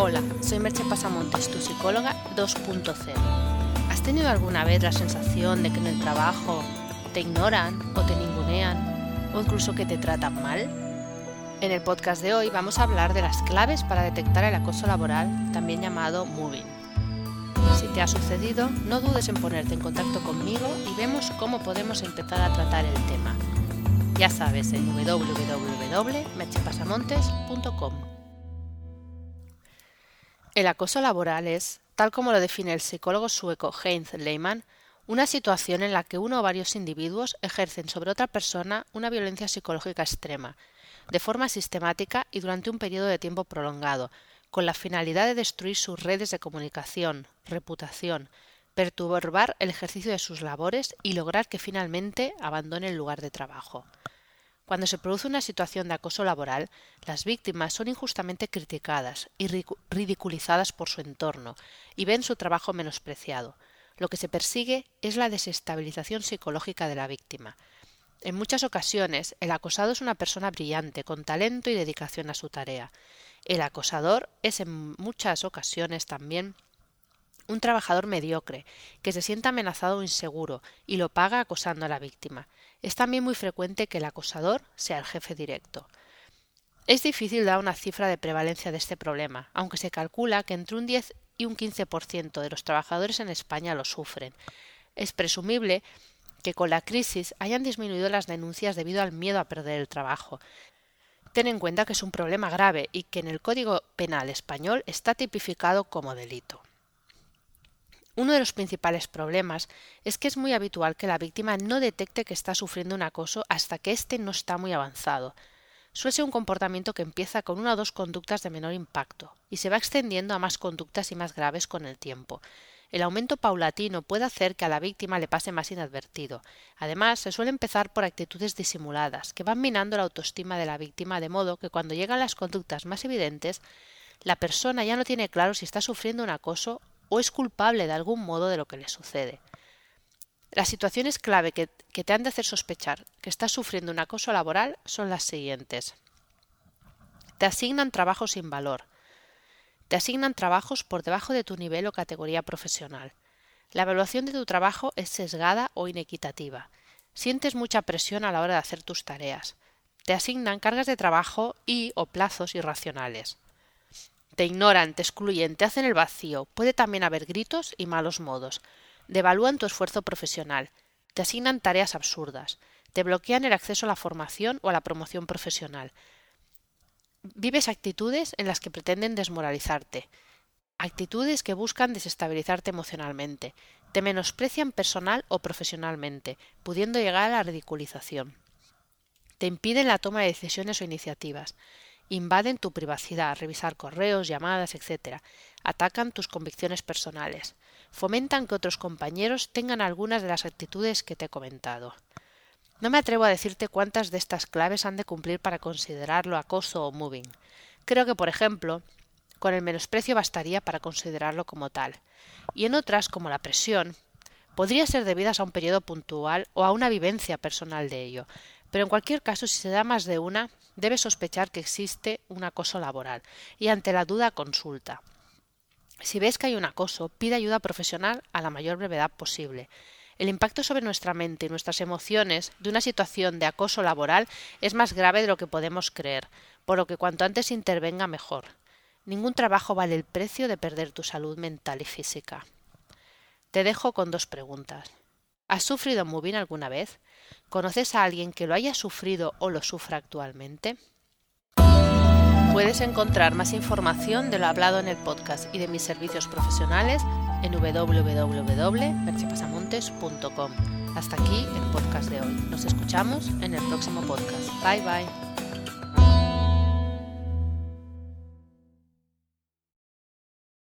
Hola, soy Merche Pasamontes, tu psicóloga 2.0. ¿Has tenido alguna vez la sensación de que en el trabajo te ignoran o te ningunean o incluso que te tratan mal? En el podcast de hoy vamos a hablar de las claves para detectar el acoso laboral, también llamado moving. Si te ha sucedido, no dudes en ponerte en contacto conmigo y vemos cómo podemos empezar a tratar el tema. Ya sabes, en www.merchepasamontes.com. El acoso laboral es, tal como lo define el psicólogo sueco Heinz Lehmann, una situación en la que uno o varios individuos ejercen sobre otra persona una violencia psicológica extrema, de forma sistemática y durante un periodo de tiempo prolongado, con la finalidad de destruir sus redes de comunicación, reputación, perturbar el ejercicio de sus labores y lograr que finalmente abandone el lugar de trabajo. Cuando se produce una situación de acoso laboral, las víctimas son injustamente criticadas y ridiculizadas por su entorno y ven su trabajo menospreciado. Lo que se persigue es la desestabilización psicológica de la víctima. En muchas ocasiones, el acosado es una persona brillante, con talento y dedicación a su tarea. El acosador es en muchas ocasiones también un trabajador mediocre, que se siente amenazado o inseguro y lo paga acosando a la víctima. Es también muy frecuente que el acosador sea el jefe directo. Es difícil dar una cifra de prevalencia de este problema, aunque se calcula que entre un 10 y un 15% de los trabajadores en España lo sufren. Es presumible que con la crisis hayan disminuido las denuncias debido al miedo a perder el trabajo. Ten en cuenta que es un problema grave y que en el Código Penal español está tipificado como delito. Uno de los principales problemas es que es muy habitual que la víctima no detecte que está sufriendo un acoso hasta que éste no está muy avanzado. Suele ser un comportamiento que empieza con una o dos conductas de menor impacto y se va extendiendo a más conductas y más graves con el tiempo. El aumento paulatino puede hacer que a la víctima le pase más inadvertido. Además, se suele empezar por actitudes disimuladas, que van minando la autoestima de la víctima de modo que cuando llegan las conductas más evidentes, la persona ya no tiene claro si está sufriendo un acoso o es culpable de algún modo de lo que le sucede. Las situaciones clave que, te han de hacer sospechar que estás sufriendo un acoso laboral son las siguientes. Te asignan trabajos sin valor. Te asignan trabajos por debajo de tu nivel o categoría profesional. La evaluación de tu trabajo es sesgada o inequitativa. Sientes mucha presión a la hora de hacer tus tareas. Te asignan cargas de trabajo y o plazos irracionales. Te ignoran, te excluyen, te hacen el vacío. Puede también haber gritos y malos modos. Devalúan tu esfuerzo profesional. Te asignan tareas absurdas. Te bloquean el acceso a la formación o a la promoción profesional. Vives actitudes en las que pretenden desmoralizarte. Actitudes que buscan desestabilizarte emocionalmente. Te menosprecian personal o profesionalmente, pudiendo llegar a la ridiculización. Te impiden la toma de decisiones o iniciativas invaden tu privacidad, revisar correos, llamadas, etc. Atacan tus convicciones personales. Fomentan que otros compañeros tengan algunas de las actitudes que te he comentado. No me atrevo a decirte cuántas de estas claves han de cumplir para considerarlo acoso o moving. Creo que, por ejemplo, con el menosprecio bastaría para considerarlo como tal. Y en otras, como la presión, podría ser debidas a un periodo puntual o a una vivencia personal de ello. Pero en cualquier caso, si se da más de una, debe sospechar que existe un acoso laboral y ante la duda consulta. Si ves que hay un acoso, pide ayuda profesional a la mayor brevedad posible. El impacto sobre nuestra mente y nuestras emociones de una situación de acoso laboral es más grave de lo que podemos creer, por lo que cuanto antes intervenga mejor. Ningún trabajo vale el precio de perder tu salud mental y física. Te dejo con dos preguntas. ¿Has sufrido moving alguna vez? ¿Conoces a alguien que lo haya sufrido o lo sufra actualmente? Puedes encontrar más información de lo hablado en el podcast y de mis servicios profesionales en www.merchepasamontes.com. Hasta aquí el podcast de hoy. Nos escuchamos en el próximo podcast. Bye bye.